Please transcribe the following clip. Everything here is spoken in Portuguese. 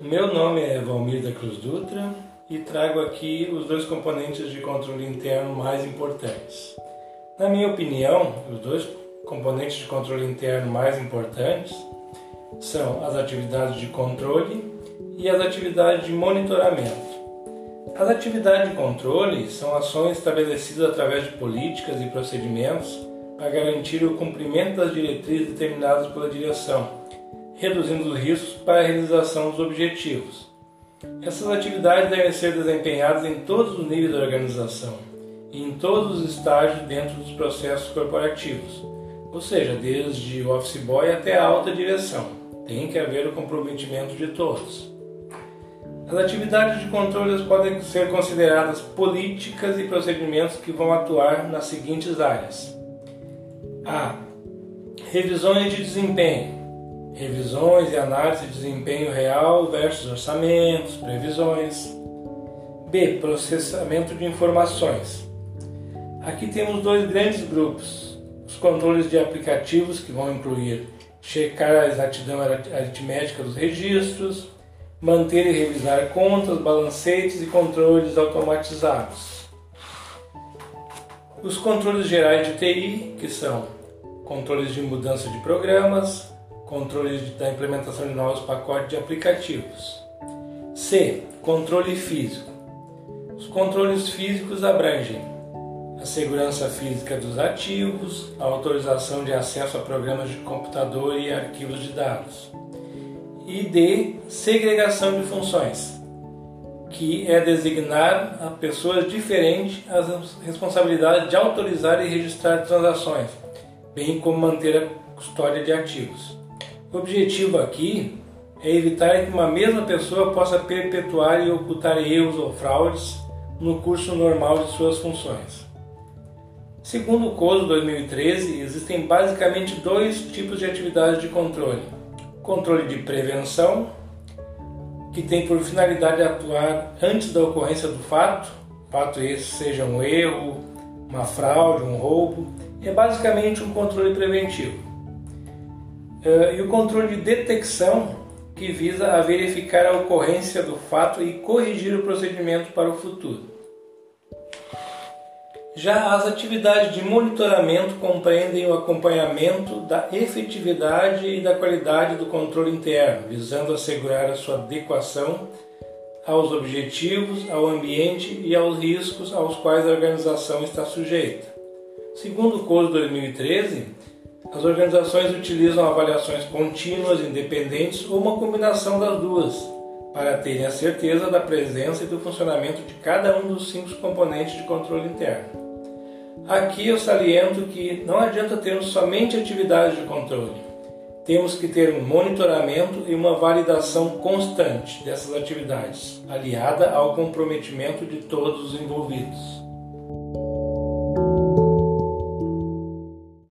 Meu nome é Valmir da Cruz Dutra e trago aqui os dois componentes de controle interno mais importantes. Na minha opinião, os dois componentes de controle interno mais importantes são as atividades de controle e as atividades de monitoramento. As atividades de controle são ações estabelecidas através de políticas e procedimentos para garantir o cumprimento das diretrizes determinadas pela direção, reduzindo os riscos para a realização dos objetivos. Essas atividades devem ser desempenhadas em todos os níveis da organização e em todos os estágios dentro dos processos corporativos, ou seja, desde o office boy até a alta direção. Tem que haver o comprometimento de todos. As atividades de controle podem ser consideradas políticas e procedimentos que vão atuar nas seguintes áreas: a. Revisões de desempenho. Revisões e análise de desempenho real versus orçamentos, previsões. B. Processamento de informações. Aqui temos dois grandes grupos: os controles de aplicativos, que vão incluir checar a exatidão aritmética dos registros, manter e revisar contas, balancetes e controles automatizados. Os controles gerais de TI, que são controles de mudança de programas, controles da implementação de novos pacotes de aplicativos. C. Controle físico. Os controles físicos abrangem a segurança física dos ativos, a autorização de acesso a programas de computador e arquivos de dados, e de segregação de funções, que é designar a pessoas diferentes as responsabilidades de autorizar e registrar transações, bem como manter a custódia de ativos. O objetivo aqui é evitar que uma mesma pessoa possa perpetuar e ocultar erros ou fraudes no curso normal de suas funções. Segundo o COSO 2013, existem basicamente dois tipos de atividades de controle controle de prevenção, que tem por finalidade atuar antes da ocorrência do fato, fato esse seja um erro, uma fraude, um roubo, é basicamente um controle preventivo. Eh, e o controle de detecção, que visa a verificar a ocorrência do fato e corrigir o procedimento para o futuro. Já as atividades de monitoramento compreendem o acompanhamento da efetividade e da qualidade do controle interno, visando assegurar a sua adequação aos objetivos, ao ambiente e aos riscos aos quais a organização está sujeita. Segundo o Código 2013, as organizações utilizam avaliações contínuas, independentes ou uma combinação das duas, para terem a certeza da presença e do funcionamento de cada um dos cinco componentes de controle interno. Aqui eu saliento que não adianta termos somente atividades de controle. Temos que ter um monitoramento e uma validação constante dessas atividades, aliada ao comprometimento de todos os envolvidos.